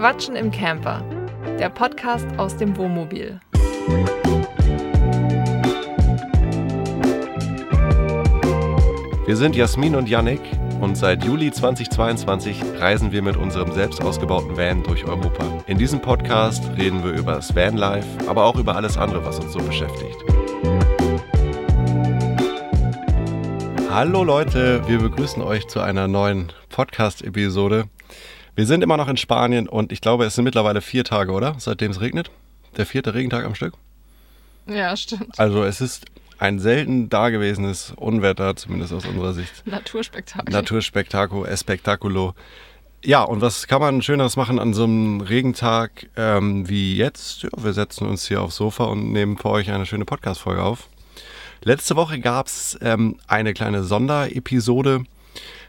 Quatschen im Camper, der Podcast aus dem Wohnmobil. Wir sind Jasmin und Yannick und seit Juli 2022 reisen wir mit unserem selbst ausgebauten Van durch Europa. In diesem Podcast reden wir über das Vanlife, aber auch über alles andere, was uns so beschäftigt. Hallo Leute, wir begrüßen euch zu einer neuen Podcast-Episode. Wir sind immer noch in Spanien und ich glaube, es sind mittlerweile vier Tage, oder? Seitdem es regnet. Der vierte Regentag am Stück. Ja, stimmt. Also es ist ein selten dagewesenes Unwetter, zumindest aus unserer Sicht. Naturspektakel. Naturspektakel, Espectaculo. Ja, und was kann man Schöneres machen an so einem Regentag ähm, wie jetzt? Ja, wir setzen uns hier aufs Sofa und nehmen für euch eine schöne Podcast-Folge auf. Letzte Woche gab es ähm, eine kleine Sonderepisode.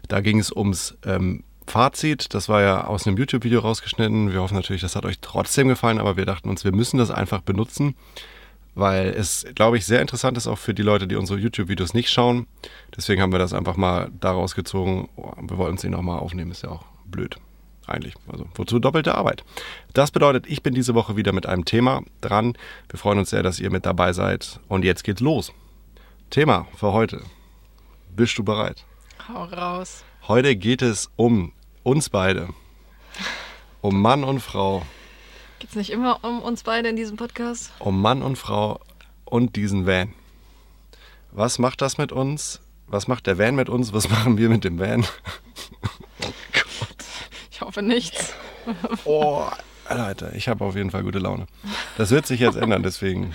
Da ging es ums ähm, Fazit. Das war ja aus einem YouTube-Video rausgeschnitten. Wir hoffen natürlich, das hat euch trotzdem gefallen, aber wir dachten uns, wir müssen das einfach benutzen weil es, glaube ich, sehr interessant ist auch für die Leute, die unsere YouTube-Videos nicht schauen. Deswegen haben wir das einfach mal daraus gezogen. Wir wollten es ihnen mal aufnehmen, ist ja auch blöd. Eigentlich. Also, wozu doppelte Arbeit? Das bedeutet, ich bin diese Woche wieder mit einem Thema dran. Wir freuen uns sehr, dass ihr mit dabei seid. Und jetzt geht's los. Thema für heute. Bist du bereit? Hau raus. Heute geht es um uns beide. Um Mann und Frau. Geht es nicht immer um uns beide in diesem Podcast? Um Mann und Frau und diesen Van. Was macht das mit uns? Was macht der Van mit uns? Was machen wir mit dem Van? oh Gott. Ich hoffe nichts. oh, Alter, ich habe auf jeden Fall gute Laune. Das wird sich jetzt ändern, deswegen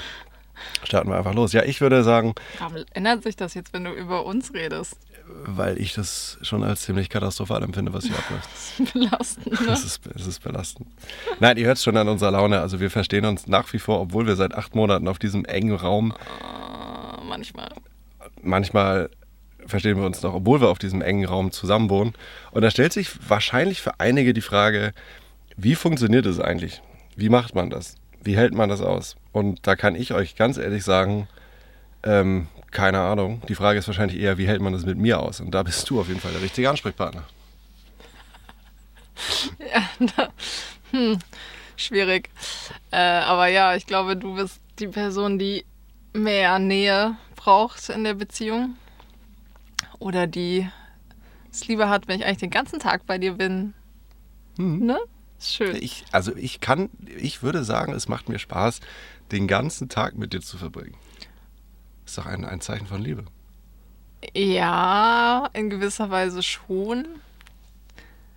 starten wir einfach los. Ja, ich würde sagen. Warum ändert sich das jetzt, wenn du über uns redest? Weil ich das schon als ziemlich katastrophal empfinde, was hier abläuft. belastend, ne? Ist, ist belastend. Nein, ihr hört es schon an unserer Laune. Also wir verstehen uns nach wie vor, obwohl wir seit acht Monaten auf diesem engen Raum. Uh, manchmal. Manchmal verstehen wir uns noch, obwohl wir auf diesem engen Raum zusammenwohnen. Und da stellt sich wahrscheinlich für einige die Frage, wie funktioniert es eigentlich? Wie macht man das? Wie hält man das aus? Und da kann ich euch ganz ehrlich sagen, ähm, keine Ahnung. Die Frage ist wahrscheinlich eher, wie hält man das mit mir aus? Und da bist du auf jeden Fall der richtige Ansprechpartner. Ja, da, hm, schwierig. Äh, aber ja, ich glaube, du bist die Person, die mehr Nähe braucht in der Beziehung. Oder die es lieber hat, wenn ich eigentlich den ganzen Tag bei dir bin. Mhm. Ne? Ist schön. Ich, also ich kann, ich würde sagen, es macht mir Spaß, den ganzen Tag mit dir zu verbringen. Ist doch ein, ein Zeichen von Liebe. Ja, in gewisser Weise schon.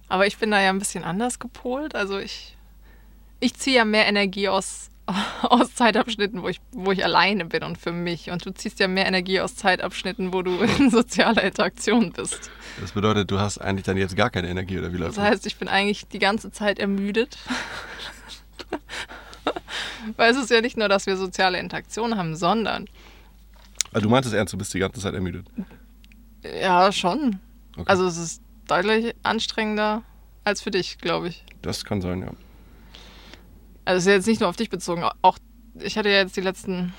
Aber ich bin da ja ein bisschen anders gepolt. Also ich, ich ziehe ja mehr Energie aus, aus Zeitabschnitten, wo ich, wo ich alleine bin und für mich. Und du ziehst ja mehr Energie aus Zeitabschnitten, wo du in sozialer Interaktion bist. Das bedeutet, du hast eigentlich dann jetzt gar keine Energie oder wie läuft das? Das heißt, ich bin eigentlich die ganze Zeit ermüdet. Weil es ist ja nicht nur, dass wir soziale Interaktion haben, sondern also du meintest ernst, du bist die ganze Zeit ermüdet? Ja, schon. Okay. Also es ist deutlich anstrengender als für dich, glaube ich. Das kann sein, ja. Also es ist jetzt nicht nur auf dich bezogen. Auch ich hatte ja jetzt die letzten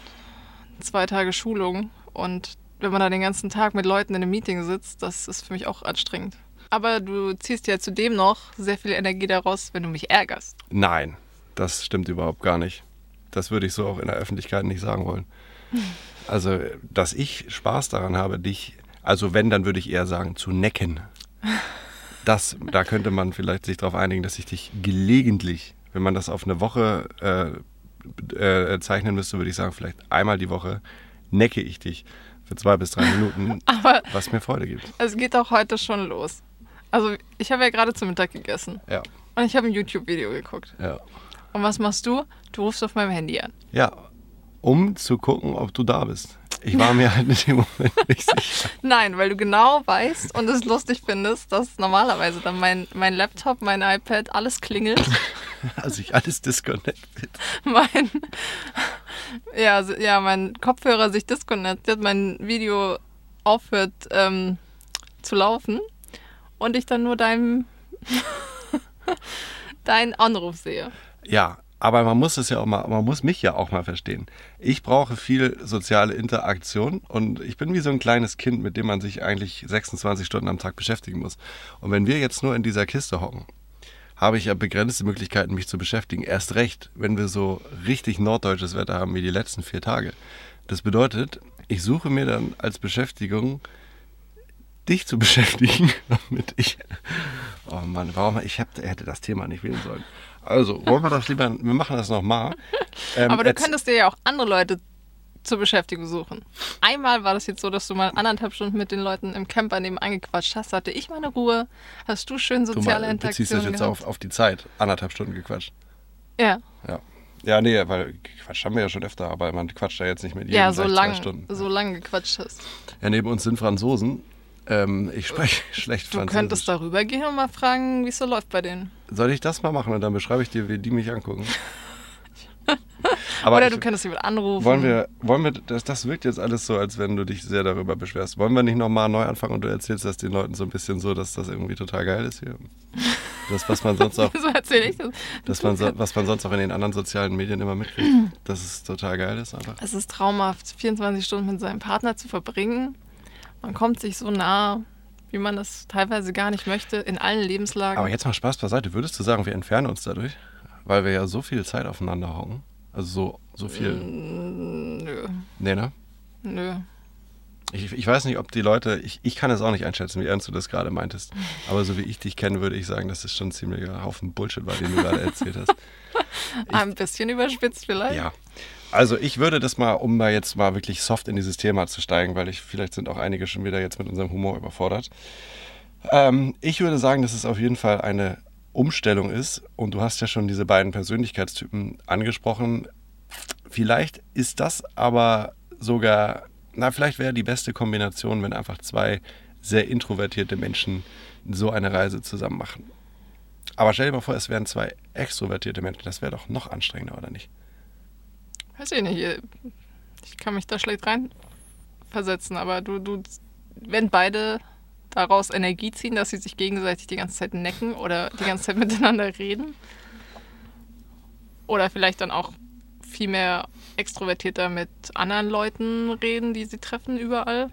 zwei Tage Schulung und wenn man da den ganzen Tag mit Leuten in einem Meeting sitzt, das ist für mich auch anstrengend. Aber du ziehst ja zudem noch sehr viel Energie daraus, wenn du mich ärgerst. Nein, das stimmt überhaupt gar nicht. Das würde ich so auch in der Öffentlichkeit nicht sagen wollen. Also, dass ich Spaß daran habe, dich, also wenn, dann würde ich eher sagen, zu necken. Das, da könnte man vielleicht sich darauf einigen, dass ich dich gelegentlich, wenn man das auf eine Woche äh, äh, zeichnen müsste, würde ich sagen, vielleicht einmal die Woche necke ich dich für zwei bis drei Minuten, Aber was mir Freude gibt. Es geht auch heute schon los. Also ich habe ja gerade zu Mittag gegessen. Ja. Und ich habe ein YouTube-Video geguckt. Ja. Und was machst du? Du rufst auf meinem Handy an. Ja, um zu gucken, ob du da bist. Ich war mir halt in dem Moment nicht sicher. Nein, weil du genau weißt und es lustig findest, dass normalerweise dann mein, mein Laptop, mein iPad, alles klingelt. Also ich alles disconnected. Mein, ja, ja, mein Kopfhörer sich disconnected, mein Video aufhört ähm, zu laufen und ich dann nur deinen deinen Anruf sehe. Ja, aber man muss es ja auch mal, man muss mich ja auch mal verstehen. Ich brauche viel soziale Interaktion und ich bin wie so ein kleines Kind, mit dem man sich eigentlich 26 Stunden am Tag beschäftigen muss. Und wenn wir jetzt nur in dieser Kiste hocken, habe ich ja begrenzte Möglichkeiten, mich zu beschäftigen. Erst recht, wenn wir so richtig norddeutsches Wetter haben wie die letzten vier Tage. Das bedeutet, ich suche mir dann als Beschäftigung dich zu beschäftigen, damit ich. Oh Mann, warum ich hab, hätte das Thema nicht wählen sollen. Also, wollen wir das lieber, wir machen das nochmal. Ähm, Aber du könntest dir ja auch andere Leute zur Beschäftigung suchen. Einmal war das jetzt so, dass du mal anderthalb Stunden mit den Leuten im Camper nebenbei gequatscht hast. Hatte ich meine Ruhe. Hast du schön du soziale mal, beziehst das Interaktionen jetzt auf, auf die Zeit. Anderthalb Stunden gequatscht. Ja, Ja. Ja, nee, weil gequatscht haben wir ja schon öfter, aber man quatscht ja jetzt nicht mit jedem ja so lang, zwei Stunden. so lang gequatscht hast. Ja, neben uns sind Franzosen. Ähm, ich spreche schlecht Du Französisch. könntest darüber gehen und mal fragen, wie es so läuft bei denen. Soll ich das mal machen und dann beschreibe ich dir, wie die mich angucken? Aber Oder ich, du könntest jemand anrufen. wollen wir, wollen wir, das, das wirkt jetzt alles so, als wenn du dich sehr darüber beschwerst. Wollen wir nicht nochmal neu anfangen und du erzählst das den Leuten so ein bisschen so, dass das irgendwie total geil ist hier? Das, was man sonst auch, so erzähle ich das. das man, so- was man sonst auch in den anderen sozialen Medien immer mitkriegt, dass es total geil ist einfach. Es ist traumhaft, 24 Stunden mit seinem Partner zu verbringen. Man kommt sich so nah, wie man es teilweise gar nicht möchte, in allen Lebenslagen. Aber jetzt mal Spaß beiseite. Würdest du sagen, wir entfernen uns dadurch? Weil wir ja so viel Zeit aufeinander hocken. Also so, so viel. Nö, Nee, ne? nö. Ich, ich weiß nicht, ob die Leute, ich, ich kann es auch nicht einschätzen, wie ernst du das gerade meintest. Aber so wie ich dich kenne, würde ich sagen, dass es schon ein ziemlicher Haufen Bullshit war, den du gerade erzählt hast. Ein bisschen überspitzt vielleicht. Ja. Also ich würde das mal, um mal jetzt mal wirklich soft in dieses Thema zu steigen, weil ich vielleicht sind auch einige schon wieder jetzt mit unserem Humor überfordert. Ähm, ich würde sagen, dass es auf jeden Fall eine Umstellung ist und du hast ja schon diese beiden Persönlichkeitstypen angesprochen. Vielleicht ist das aber sogar, na vielleicht wäre die beste Kombination, wenn einfach zwei sehr introvertierte Menschen so eine Reise zusammen machen. Aber stell dir mal vor, es wären zwei extrovertierte Menschen. Das wäre doch noch anstrengender, oder nicht? Weiß ich nicht. Ich kann mich da schlecht reinversetzen, aber du, du, wenn beide daraus Energie ziehen, dass sie sich gegenseitig die ganze Zeit necken oder die ganze Zeit miteinander reden. Oder vielleicht dann auch viel mehr extrovertierter mit anderen Leuten reden, die sie treffen überall.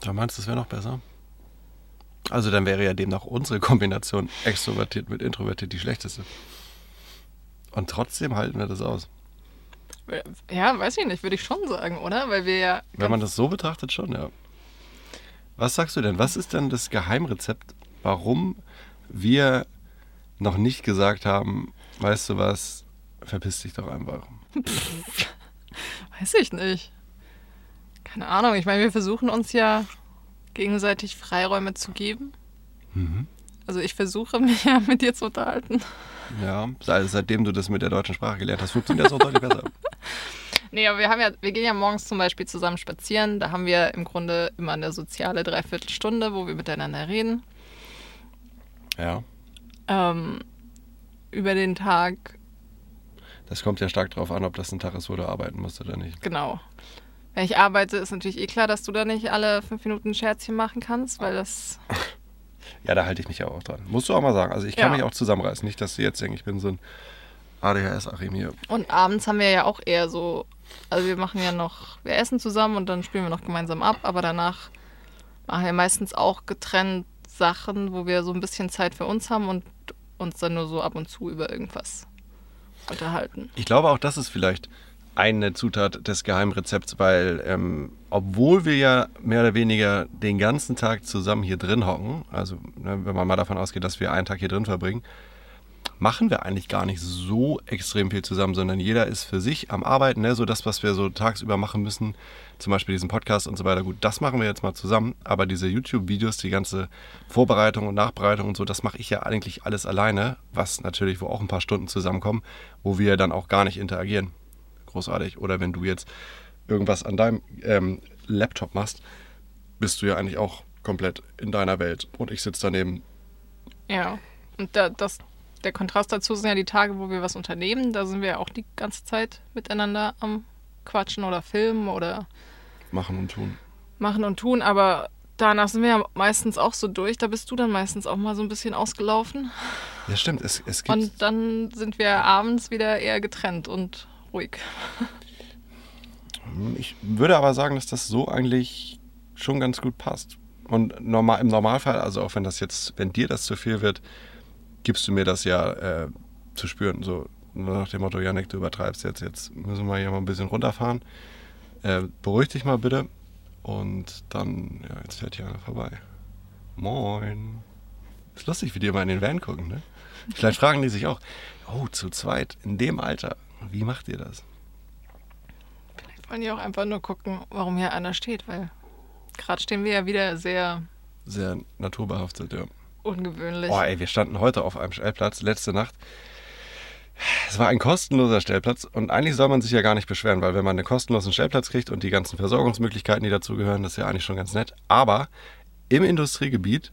Da meinst du, es wäre noch besser? Also dann wäre ja demnach unsere Kombination extrovertiert mit introvertiert die schlechteste. Und trotzdem halten wir das aus. Ja, weiß ich nicht, würde ich schon sagen, oder? Weil wir ja. Wenn man das so betrachtet, schon, ja. Was sagst du denn? Was ist denn das Geheimrezept, warum wir noch nicht gesagt haben, weißt du was, verpiss dich doch einfach. Weiß ich nicht. Keine Ahnung. Ich meine, wir versuchen uns ja gegenseitig Freiräume zu geben. Mhm. Also ich versuche mich ja mit dir zu unterhalten. Ja, seit- seitdem du das mit der deutschen Sprache gelernt hast, funktioniert das auch deutlich besser. Nee, aber wir haben ja, wir gehen ja morgens zum Beispiel zusammen spazieren. Da haben wir im Grunde immer eine soziale Dreiviertelstunde, wo wir miteinander reden. Ja, Ähm, über den Tag, das kommt ja stark darauf an, ob das ein Tag ist, wo du arbeiten musst oder nicht. genau. Wenn ich arbeite, ist natürlich eh klar, dass du da nicht alle fünf Minuten ein Scherzchen machen kannst, weil das. Ja, da halte ich mich ja auch dran. Musst du auch mal sagen. Also ich kann Ja. mich auch zusammenreißen. Nicht, dass du jetzt denkst, ich bin so ein ADHS-Achim hier. Und abends haben wir ja auch eher so, also wir machen ja noch, wir essen zusammen und dann spielen wir noch gemeinsam ab, aber danach machen wir meistens auch getrennt Sachen, wo wir so ein bisschen Zeit für uns haben und uns dann nur so ab und zu über irgendwas unterhalten. Ich glaube auch, das ist vielleicht eine Zutat des Geheimrezepts, weil ähm, obwohl wir ja mehr oder weniger den ganzen Tag zusammen hier drin hocken, also ne, wenn man mal davon ausgeht, dass wir einen Tag hier drin verbringen, machen wir eigentlich gar nicht so extrem viel zusammen, sondern jeder ist für sich am Arbeiten, ne? so das, was wir so tagsüber machen müssen, zum Beispiel diesen Podcast und so weiter. Gut, das machen wir jetzt mal zusammen, aber diese YouTube-Videos, die ganze Vorbereitung und Nachbereitung und so, das mache ich ja eigentlich alles alleine, was natürlich, wo auch ein paar Stunden zusammenkommen, wo wir dann auch gar nicht interagieren. Großartig. Oder wenn du jetzt irgendwas an deinem ähm, Laptop machst, bist du ja eigentlich auch komplett in deiner Welt und ich sitze daneben. Ja. Und da, das, der Kontrast dazu sind ja die Tage, wo wir was unternehmen. Da sind wir ja auch die ganze Zeit miteinander am Quatschen oder Filmen oder Machen und tun. machen und tun, aber danach sind wir ja meistens auch so durch. Da bist du dann meistens auch mal so ein bisschen ausgelaufen. Ja, stimmt. Es, es gibt Und dann sind wir abends wieder eher getrennt und ruhig. Ich würde aber sagen, dass das so eigentlich schon ganz gut passt. Und normal, im Normalfall, also auch wenn das jetzt, wenn dir das zu viel wird, gibst du mir das ja äh, zu spüren. So nach dem Motto, Janik, du übertreibst jetzt, jetzt müssen wir hier mal ein bisschen runterfahren. Äh, beruhig dich mal bitte. Und dann, ja, jetzt fährt hier einer vorbei. Moin. Ist lustig, wie die immer in den Van gucken, ne? Vielleicht fragen die sich auch, oh, zu zweit, in dem Alter, wie macht ihr das? Vielleicht wollen die auch einfach nur gucken, warum hier einer steht, weil gerade stehen wir ja wieder sehr Sehr naturbehaftet, ja. ungewöhnlich. Oh, ey, wir standen heute auf einem Stellplatz, letzte Nacht. Es war ein kostenloser Stellplatz und eigentlich soll man sich ja gar nicht beschweren, weil wenn man einen kostenlosen Stellplatz kriegt und die ganzen Versorgungsmöglichkeiten, die dazugehören, das ist ja eigentlich schon ganz nett. Aber im Industriegebiet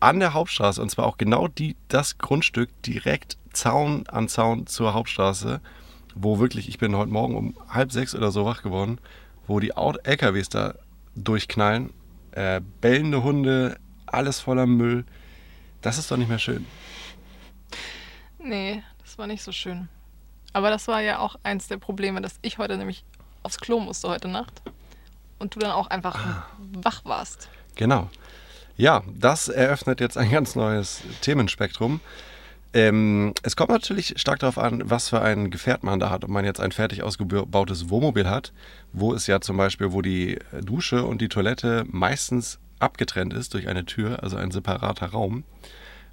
an der Hauptstraße und zwar auch genau die, das Grundstück direkt Zaun an Zaun zur Hauptstraße, wo wirklich, ich bin heute Morgen um halb sechs oder so wach geworden, wo die LKWs da durchknallen, äh, bellende Hunde, alles voller Müll. Das ist doch nicht mehr schön. Nee, das war nicht so schön. Aber das war ja auch eins der Probleme, dass ich heute nämlich aufs Klo musste heute Nacht. Und du dann auch einfach Ah. wach warst. Genau. Ja, das eröffnet jetzt ein ganz neues Themenspektrum. Ähm, es kommt natürlich stark darauf an, was für ein Gefährt man da hat. Ob man jetzt ein fertig ausgebautes Wohnmobil hat, wo es ja zum Beispiel, wo die Dusche und die Toilette meistens abgetrennt ist durch eine Tür, also ein separater Raum.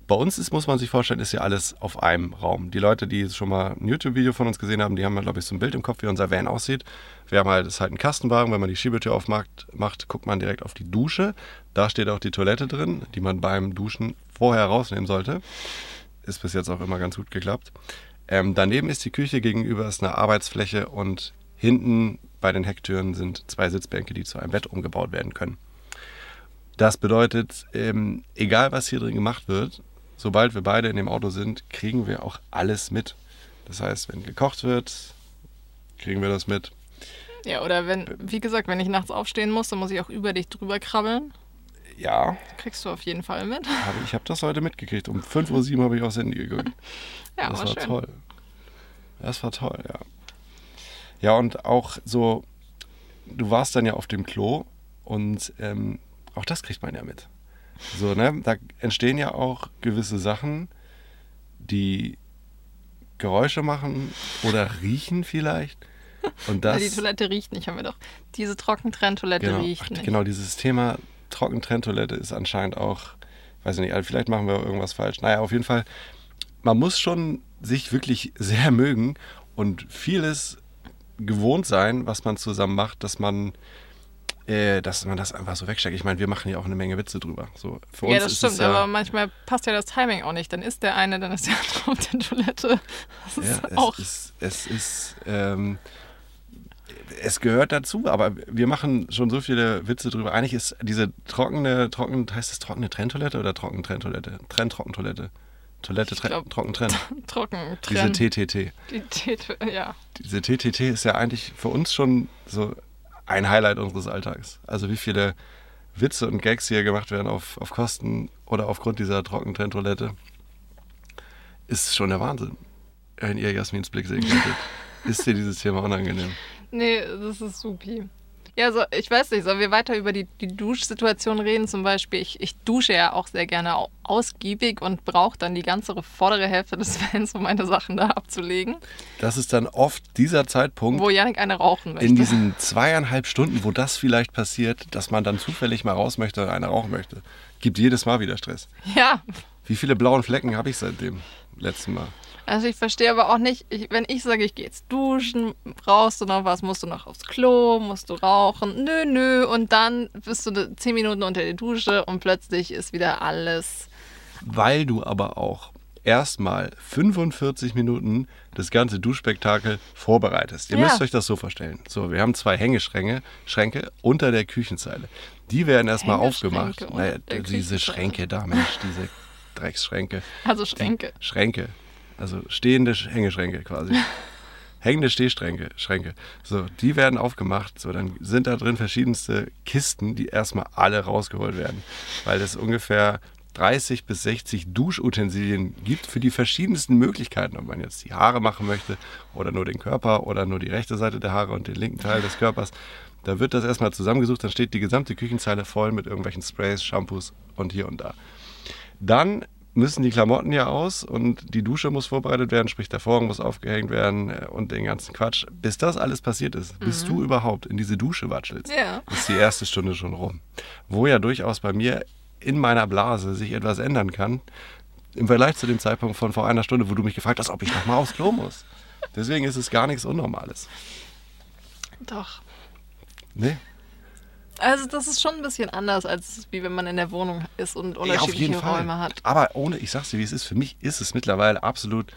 Bei uns ist, muss man sich vorstellen, ist ja alles auf einem Raum. Die Leute, die schon mal ein YouTube-Video von uns gesehen haben, die haben, glaube ich, so ein Bild im Kopf, wie unser Van aussieht. Wir haben halt, das ist halt ein Kastenwagen. Wenn man die Schiebetür aufmacht, macht, guckt man direkt auf die Dusche. Da steht auch die Toilette drin, die man beim Duschen vorher rausnehmen sollte. Ist bis jetzt auch immer ganz gut geklappt. Ähm, daneben ist die Küche, gegenüber ist eine Arbeitsfläche und hinten bei den Hecktüren sind zwei Sitzbänke, die zu einem Bett umgebaut werden können. Das bedeutet, ähm, egal was hier drin gemacht wird, sobald wir beide in dem Auto sind, kriegen wir auch alles mit. Das heißt, wenn gekocht wird, kriegen wir das mit. Ja, oder wenn, wie gesagt, wenn ich nachts aufstehen muss, dann muss ich auch über dich drüber krabbeln. Ja, Kriegst du auf jeden Fall mit. hab ich habe das heute mitgekriegt. Um 5.07 Uhr habe ich aufs Handy geguckt. Ja, das war war schön. toll. Das war toll, ja. Ja, und auch so, du warst dann ja auf dem Klo und ähm, auch das kriegt man ja mit. So, ne? Da entstehen ja auch gewisse Sachen, die Geräusche machen oder riechen vielleicht. Und Weil das, die Toilette riecht nicht, haben wir doch. Diese Trockentrenntoilette genau, riecht nicht. genau, dieses Thema Trockentrenntoilette ist anscheinend auch, weiß ich nicht, also vielleicht machen wir irgendwas falsch. Naja, auf jeden Fall, man muss schon sich wirklich sehr mögen und vieles gewohnt sein, was man zusammen macht, dass man, äh, dass man das einfach so wegsteckt. Ich meine, wir machen ja auch eine Menge Witze drüber. So, für Ja, uns das ist stimmt, es ja, aber manchmal passt ja das Timing auch nicht. Dann ist der eine, dann ist der andere auf der Toilette. Das ist Ja, auch. es ist, es ist, ähm, es gehört dazu, aber wir machen schon so viele Witze drüber. Eigentlich ist diese trockene, trocken, heißt es trockene Trenntoilette oder trocken Trenntoilette? Trenn-Trockentoilette. Toilette, Trenn, glaub, trocken Trenn. trocken Diese trennen. TTT. Die Tete, ja. Diese TTT ist ja eigentlich für uns schon so ein Highlight unseres Alltags. Also wie viele Witze und Gags hier gemacht werden auf, auf Kosten oder aufgrund dieser trockenen Trenntoilette, ist schon der Wahnsinn. Wenn ihr Jasmins Blick sehen könntet, ist dir dieses Thema unangenehm. Nee, das ist supi. Ja, so, ich weiß nicht, sollen wir weiter über die, die Duschsituation reden? Zum Beispiel, ich, ich dusche ja auch sehr gerne au- ausgiebig und brauche dann die ganze vordere Hälfte des Fans, um meine Sachen da abzulegen, Das ist dann oft dieser Zeitpunkt wo Janik eine rauchen möchte. in diesen zweieinhalb Stunden, wo das vielleicht passiert, dass man dann zufällig mal raus möchte und eine rauchen möchte. Gibt jedes Mal wieder Stress. ja, Wie viele blauen Flecken habe ich seit dem letzten Mal? Also ich verstehe aber auch nicht, ich, wenn ich sage, ich gehe jetzt duschen, brauchst du noch was, musst du noch aufs Klo, musst du rauchen, nö, nö, und dann bist du zehn Minuten unter der Dusche und plötzlich ist wieder alles. weil du aber auch erstmal 45 Minuten das ganze Duschspektakel vorbereitest. Ihr Ja. müsst euch das so vorstellen. So, wir haben zwei Hängeschränke Schränke unter der Küchenzeile. Die werden erstmal aufgemacht. Naja, diese. Schränke da, Mensch, diese Drecksschränke. Also Schränke. Die Schränke. Also stehende Sch- Hängeschränke quasi. Hängende Stehschränke, Schränke. So, die werden aufgemacht. So, dann sind da drin verschiedenste Kisten, die erstmal alle rausgeholt werden. Weil es ungefähr 30 bis 60 Duschutensilien gibt für die verschiedensten Möglichkeiten, ob man jetzt die Haare machen möchte oder nur den Körper oder nur die rechte Seite der Haare und den linken Teil des Körpers. Da wird das erstmal zusammengesucht, dann steht die gesamte Küchenzeile voll mit irgendwelchen Sprays, Shampoos und hier und da. Dann müssen die Klamotten ja aus und die Dusche muss vorbereitet werden, sprich der Vorhang muss aufgehängt werden äh, und den ganzen Quatsch. Bis das alles passiert ist, bis du überhaupt in diese Dusche watschelst, Ja. ist die erste Stunde schon rum. Wo ja durchaus bei mir in meiner Blase sich etwas ändern kann, im Vergleich zu dem Zeitpunkt von vor einer Stunde, wo du mich gefragt hast, ob ich nochmal aufs Klo muss. Deswegen ist es gar nichts Unnormales. Doch. Nee? Also das ist schon ein bisschen anders, als wie wenn man in der Wohnung ist und Ja, unterschiedliche Fall. Räume hat. Aber ohne, ich sag's dir, wie es ist, für mich ist es mittlerweile absolut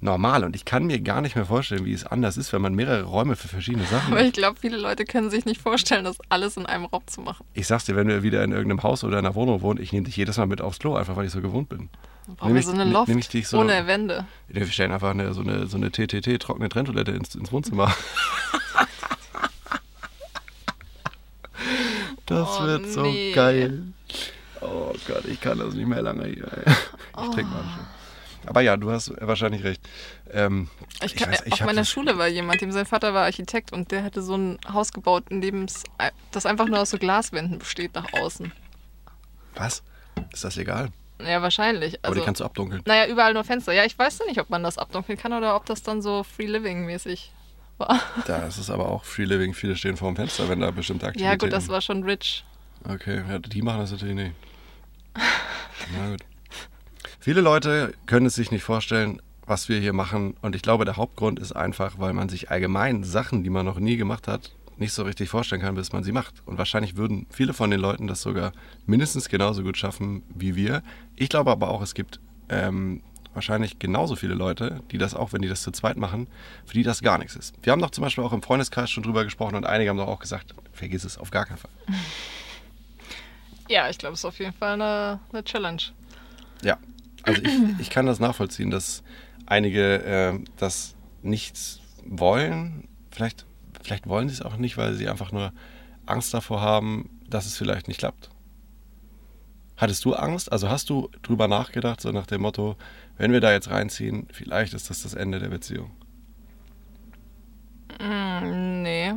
normal und ich kann mir gar nicht mehr vorstellen, wie es anders ist, wenn man mehrere Räume für verschiedene Sachen Aber hat. ich glaube, viele Leute können sich nicht vorstellen, das alles in einem Raum zu machen. Ich sag's dir, wenn wir wieder in irgendeinem Haus oder in einer Wohnung wohnen, ich nehme dich jedes Mal mit aufs Klo, einfach weil ich so gewohnt bin. Brauchen wir so eine Loft nehm ich dich so, ohne Wände. Wir stellen einfach eine, so eine, so eine TTT, trockene Trenntoilette ins, ins Wohnzimmer. Das Oh, wird so nee. geil. Oh Gott, ich kann das nicht mehr lange hier. Ich trinke mal schon. Aber ja, du hast wahrscheinlich recht. Ähm, Ich Ich kann, weiß, ich auf meiner Schule war jemand, dem sein Vater war Architekt und der hatte so ein Haus gebaut, in dem das einfach nur aus so Glaswänden besteht nach außen. was? Ist das egal? Ja, wahrscheinlich. Aber Also, die kannst du abdunkeln. naja, überall nur Fenster. Ja, ich weiß nicht, ob man das abdunkeln kann oder ob das dann so Free Living mäßig war. Da ist es aber auch Free Living. Viele stehen vor dem Fenster, wenn da bestimmte Aktivitäten... Ja, gut, das war schon rich. Okay, ja, die machen das natürlich nicht. Na gut. Viele Leute können es sich nicht vorstellen, was wir hier machen. Und ich glaube, der Hauptgrund ist einfach, weil man sich allgemein Sachen, die man noch nie gemacht hat, nicht so richtig vorstellen kann, bis man sie macht. Und wahrscheinlich würden viele von den Leuten das sogar mindestens genauso gut schaffen wie wir. Ich glaube aber auch, es gibt ähm, wahrscheinlich genauso viele Leute, die das auch, wenn die das zu zweit machen, für die das gar nichts ist. Wir haben doch zum Beispiel auch im Freundeskreis schon drüber gesprochen und einige haben doch auch gesagt, vergiss es auf gar keinen Fall. Ja, ich glaube, es ist auf jeden Fall eine, eine Challenge. Ja, also ich, ich kann das nachvollziehen, dass einige äh, das nicht wollen. Vielleicht, vielleicht wollen sie es auch nicht, weil sie einfach nur Angst davor haben, dass es vielleicht nicht klappt. Hattest du Angst? Also hast du drüber nachgedacht, so nach dem Motto, wenn wir da jetzt reinziehen, vielleicht ist das das Ende der Beziehung? Mm, nee.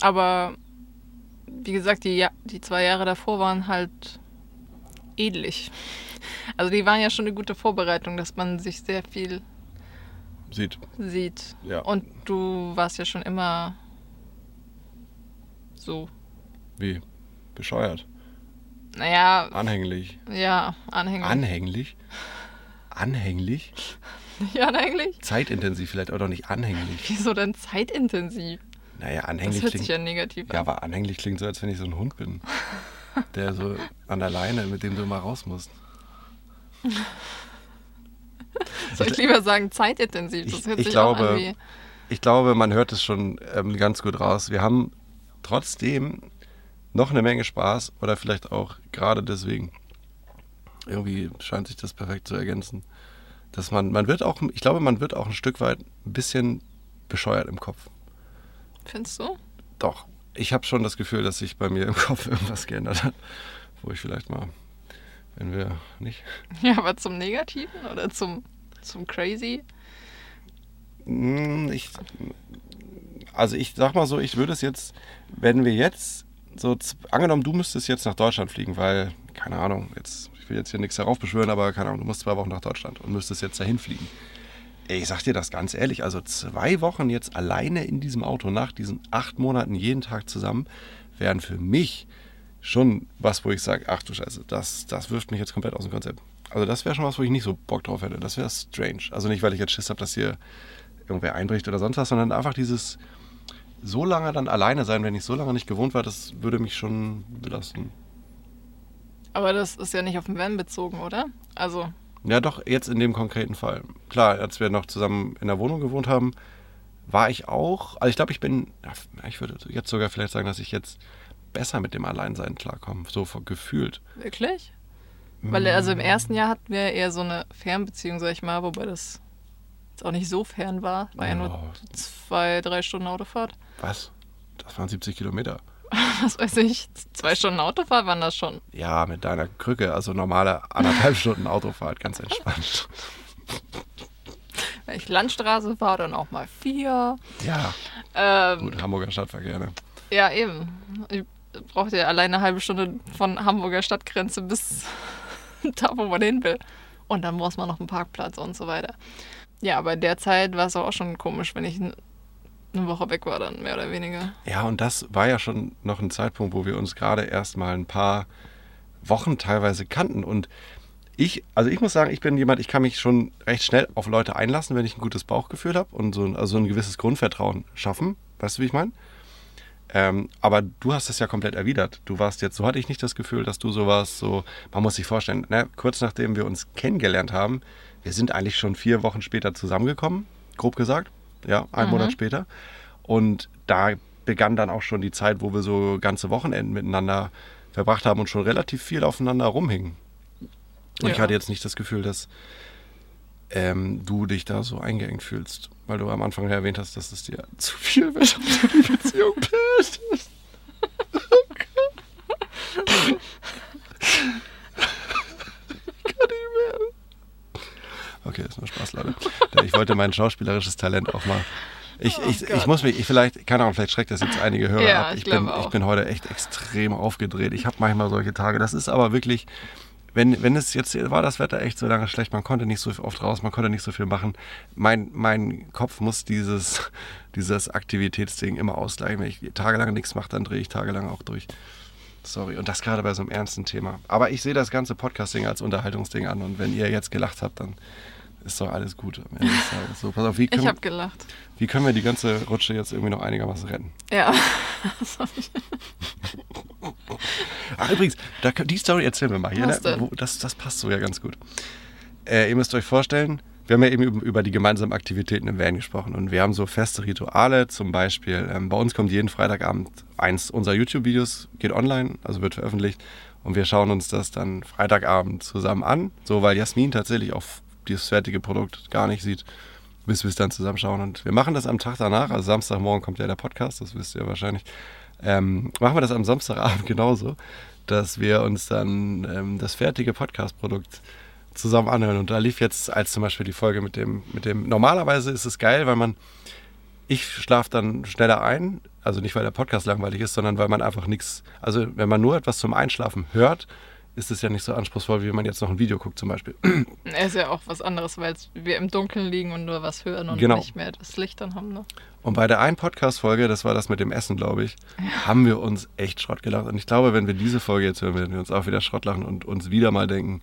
Aber wie gesagt, die, ja die zwei Jahre davor waren halt ähnlich. Also die waren ja schon eine gute Vorbereitung, dass man sich sehr viel Sieht. sieht. Ja. Und du warst ja schon immer so, Wie? Bescheuert. naja, Anhänglich. ja, anhänglich. Anhänglich? Anhänglich? ja, anhänglich? Zeitintensiv vielleicht, aber doch nicht anhänglich. Wieso denn zeitintensiv? Naja, Das anhänglich hört klingt sich ja negativ Ja, an. aber anhänglich klingt so, als wenn ich so ein Hund bin. Der so an der Leine, mit dem du immer raus musst. Soll ich lieber sagen zeitintensiv? Das Ich- hört ich sich auch glaube, an wie... Ich glaube, man hört es schon ähm, ganz gut raus. Wir haben trotzdem noch eine Menge Spaß oder vielleicht auch gerade deswegen. Irgendwie scheint sich das perfekt zu ergänzen. Dass man, man wird auch, ich glaube, man wird auch ein Stück weit ein bisschen bescheuert im Kopf. Findest du? Doch, ich habe schon das Gefühl, dass sich bei mir im Kopf irgendwas geändert hat. Wo ich vielleicht mal, wenn wir nicht Ja, aber zum Negativen oder zum, zum Crazy? Mm, Ich, also ich sag mal so, ich würde es jetzt, wenn wir jetzt so, angenommen, du müsstest jetzt nach Deutschland fliegen, weil, keine Ahnung, jetzt, ich will jetzt hier nichts darauf beschwören, aber keine Ahnung, du musst zwei Wochen nach Deutschland und müsstest jetzt dahin fliegen. Ey, Ich sag dir das ganz ehrlich, also zwei Wochen jetzt alleine in diesem Auto nach diesen acht Monaten jeden Tag zusammen, wären für mich schon was, wo ich sage, ach du Scheiße, das, das wirft mich jetzt komplett aus dem Konzept. Also das wäre schon was, wo ich nicht so Bock drauf hätte. Das wäre strange. Also nicht, weil ich jetzt Schiss habe, dass hier irgendwer einbricht oder sonst was, sondern einfach dieses so lange dann alleine sein, wenn ich so lange nicht gewohnt war, das würde mich schon belasten. Aber das ist ja nicht auf den Van bezogen, oder? Also, Ja, doch, jetzt in dem konkreten Fall. Klar, als wir noch zusammen in der Wohnung gewohnt haben, war ich auch, also ich glaube, ich bin, ich würde jetzt sogar vielleicht sagen, dass ich jetzt besser mit dem Alleinsein klarkomme, so gefühlt. wirklich? Weil also im ersten Jahr hatten wir eher so eine Fernbeziehung, sag ich mal, wobei das jetzt auch nicht so fern war. War ja nur Oh. zwei, drei Stunden Autofahrt. Was? Das waren 70 Kilometer. Was weiß ich, zwei Stunden Autofahrt waren das schon. Ja, mit deiner Krücke, also normale anderthalb Stunden Autofahrt, ganz entspannt. Wenn ich Landstraße war, dann auch mal vier. Ja, Ähm, gut, Hamburger Stadtverkehr, ne? Ja, eben. Ich brauchte ja alleine eine halbe Stunde von Hamburger Stadtgrenze bis da, wo man hin will. Und dann muss man noch einen Parkplatz und so weiter. Ja, aber derzeit war es auch schon komisch, wenn ich eine Woche weg war, dann mehr oder weniger. Ja, und das war ja schon noch ein Zeitpunkt, wo wir uns gerade erst mal ein paar Wochen teilweise kannten. Und ich, also ich muss sagen, ich bin jemand, ich kann mich schon recht schnell auf Leute einlassen, wenn ich ein gutes Bauchgefühl habe und so ein, also ein gewisses Grundvertrauen schaffen. Weißt du, wie ich meine? Ähm, aber du hast es ja komplett erwidert. Du warst jetzt, so hatte ich nicht das Gefühl, dass du so warst, so, man muss sich vorstellen, ne, kurz nachdem wir uns kennengelernt haben, wir sind eigentlich schon vier Wochen später zusammengekommen, grob gesagt, ja, ein mhm. Monat später. Und da begann dann auch schon die Zeit, wo wir so ganze Wochenenden miteinander verbracht haben und schon relativ viel aufeinander rumhingen. Und ja. ich hatte jetzt nicht das Gefühl, dass ähm, du dich da so eingeengt fühlst, weil du am Anfang erwähnt hast, dass es dir zu viel wird, ob du die Beziehung bist. Okay, ist nur Spaß, Leute. Ich wollte mein schauspielerisches Talent auch mal. Ich, oh ich, ich muss mich, ich vielleicht, keine Ahnung, vielleicht schreckt das jetzt einige Hörer ja, ab. Ich, ich bin, ich bin heute echt extrem aufgedreht. Ich habe manchmal solche Tage. Das ist aber wirklich, wenn, wenn es jetzt war das Wetter echt so lange schlecht, man konnte nicht so oft raus, man konnte nicht so viel machen. Mein, mein Kopf muss dieses, dieses Aktivitätsding immer ausgleichen. Wenn ich tagelang nichts mache, dann drehe ich tagelang auch durch. Sorry. Und das gerade bei so einem ernsten Thema. Aber ich sehe das ganze Podcasting als Unterhaltungsding an. Und wenn ihr jetzt gelacht habt, dann ist doch alles gut. So, pass auf, wie ich habe gelacht. Wie können wir die ganze Rutsche jetzt irgendwie noch einigermaßen retten? Ja. Ach, übrigens, da, die Story erzählen wir mal hier. Ne? Das, das passt so ja ganz gut. Äh, ihr müsst euch vorstellen, wir haben ja eben über die gemeinsamen Aktivitäten im Van gesprochen und wir haben so feste Rituale, zum Beispiel ähm, bei uns kommt jeden Freitagabend eins unserer YouTube-Videos, geht online, also wird veröffentlicht und wir schauen uns das dann Freitagabend zusammen an, so weil Jasmin tatsächlich auch dieses fertige Produkt gar nicht sieht, bis wir es dann zusammenschauen und wir machen das am Tag danach, also Samstagmorgen kommt ja der Podcast, das wisst ihr wahrscheinlich, ähm, machen wir das am Samstagabend genauso, dass wir uns dann ähm, das fertige Podcast-Produkt zusammen anhören. Und da lief jetzt als zum Beispiel die Folge mit dem, mit dem, normalerweise ist es geil, weil man, ich schlafe dann schneller ein, also nicht, weil der Podcast langweilig ist, sondern weil man einfach nichts, also wenn man nur etwas zum Einschlafen hört, ist es ja nicht so anspruchsvoll, wie wenn man jetzt noch ein Video guckt zum Beispiel. Es ist ja auch was anderes, weil wir im Dunkeln liegen und nur was hören und genau. nicht mehr das Licht dann haben. Ne? Und bei der einen Podcast-Folge, das war das mit dem Essen, glaube ich, ja. haben wir uns echt Schrott gelacht. Und ich glaube, wenn wir diese Folge jetzt hören, werden wir uns auch wieder Schrott lachen und uns wieder mal denken,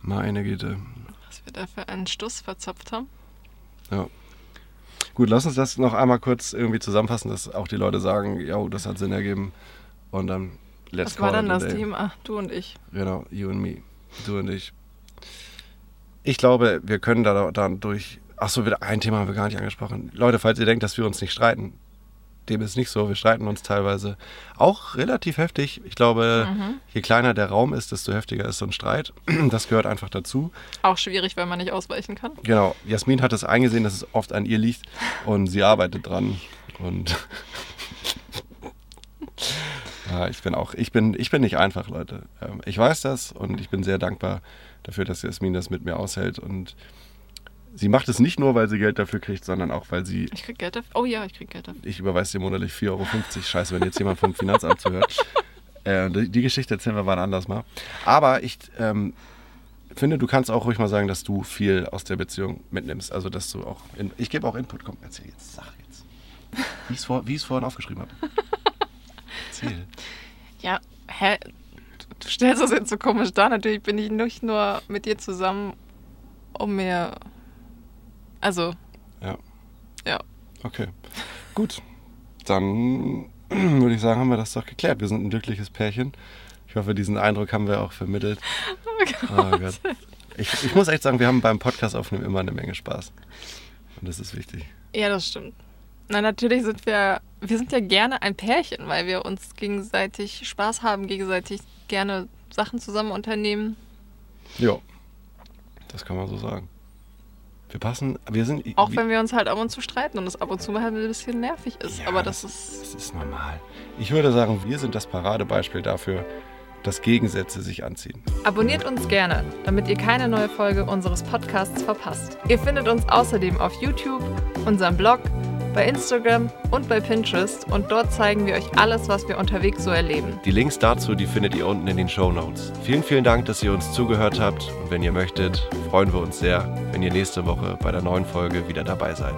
meine Güte. Was wir da für einen Stuss verzapft haben. Ja. Gut, lass uns das noch einmal kurz irgendwie zusammenfassen, dass auch die Leute sagen, ja, das hat Sinn ergeben. Und dann Let's Was war dann das Thema? Du und ich. Genau, you and me. Du und ich. Ich glaube, wir können da dann durch. Achso, wieder ein Thema haben wir gar nicht angesprochen. Leute, falls ihr denkt, dass wir uns nicht streiten, dem ist nicht so. Wir streiten uns teilweise auch relativ heftig. Ich glaube, mhm. je kleiner der Raum ist, desto heftiger ist so ein Streit. Das gehört einfach dazu. Auch schwierig, weil man nicht ausweichen kann. Genau. Jasmin hat es eingesehen, dass es oft an ihr liegt und sie arbeitet dran. Und Ja, ich bin auch, ich bin, ich bin nicht einfach, Leute. Ähm, ich weiß das und ich bin sehr dankbar dafür, dass Jasmin das mit mir aushält. Und sie macht es nicht nur, weil sie Geld dafür kriegt, sondern auch, weil sie. Ich krieg Geld dafür? Oh ja, ich krieg Geld dafür. Ich überweise dir monatlich 4,50 Euro. Scheiße, wenn jetzt jemand vom Finanzamt zuhört. Äh, die, die, Geschichte erzählen wir wann anders mal. Aber ich ähm, finde, du kannst auch ruhig mal sagen, dass du viel aus der Beziehung mitnimmst. Also, dass du auch. In, ich gebe auch Input. Komm, erzähl jetzt. Sag jetzt. Wie ich es vor, vorhin aufgeschrieben habe. Erzähl. Ja, hä? Du stellst das jetzt so komisch dar. Natürlich bin ich nicht nur mit dir zusammen, um mir. Also. Ja. Ja. Okay. Gut. Dann würde ich sagen, haben wir das doch geklärt. Wir sind ein glückliches Pärchen. Ich hoffe, diesen Eindruck haben wir auch vermittelt. Oh Gott. Oh Gott. Ich, ich muss echt sagen, wir haben beim Podcast aufnehmen immer eine Menge Spaß. Und das ist wichtig. Ja, das stimmt. Na, natürlich sind wir, wir sind ja gerne ein Pärchen, weil wir uns gegenseitig Spaß haben, gegenseitig gerne Sachen zusammen unternehmen. Ja, das kann man so sagen. Wir passen, wir sind. Auch wenn wir uns halt ab und zu streiten und es ab und zu mal halt ein bisschen nervig ist. Ja, aber das, das ist. Das ist normal. Ich würde sagen, wir sind das Paradebeispiel dafür, dass Gegensätze sich anziehen. Abonniert uns gerne, damit ihr keine neue Folge unseres Podcasts verpasst. Ihr findet uns außerdem auf YouTube, unserem Blog bei Instagram und bei Pinterest und dort zeigen wir euch alles, was wir unterwegs so erleben. Die Links dazu, die findet ihr unten in den Show Notes. Vielen, vielen Dank, dass ihr uns zugehört habt und wenn ihr möchtet, freuen wir uns sehr, wenn ihr nächste Woche bei der neuen Folge wieder dabei seid.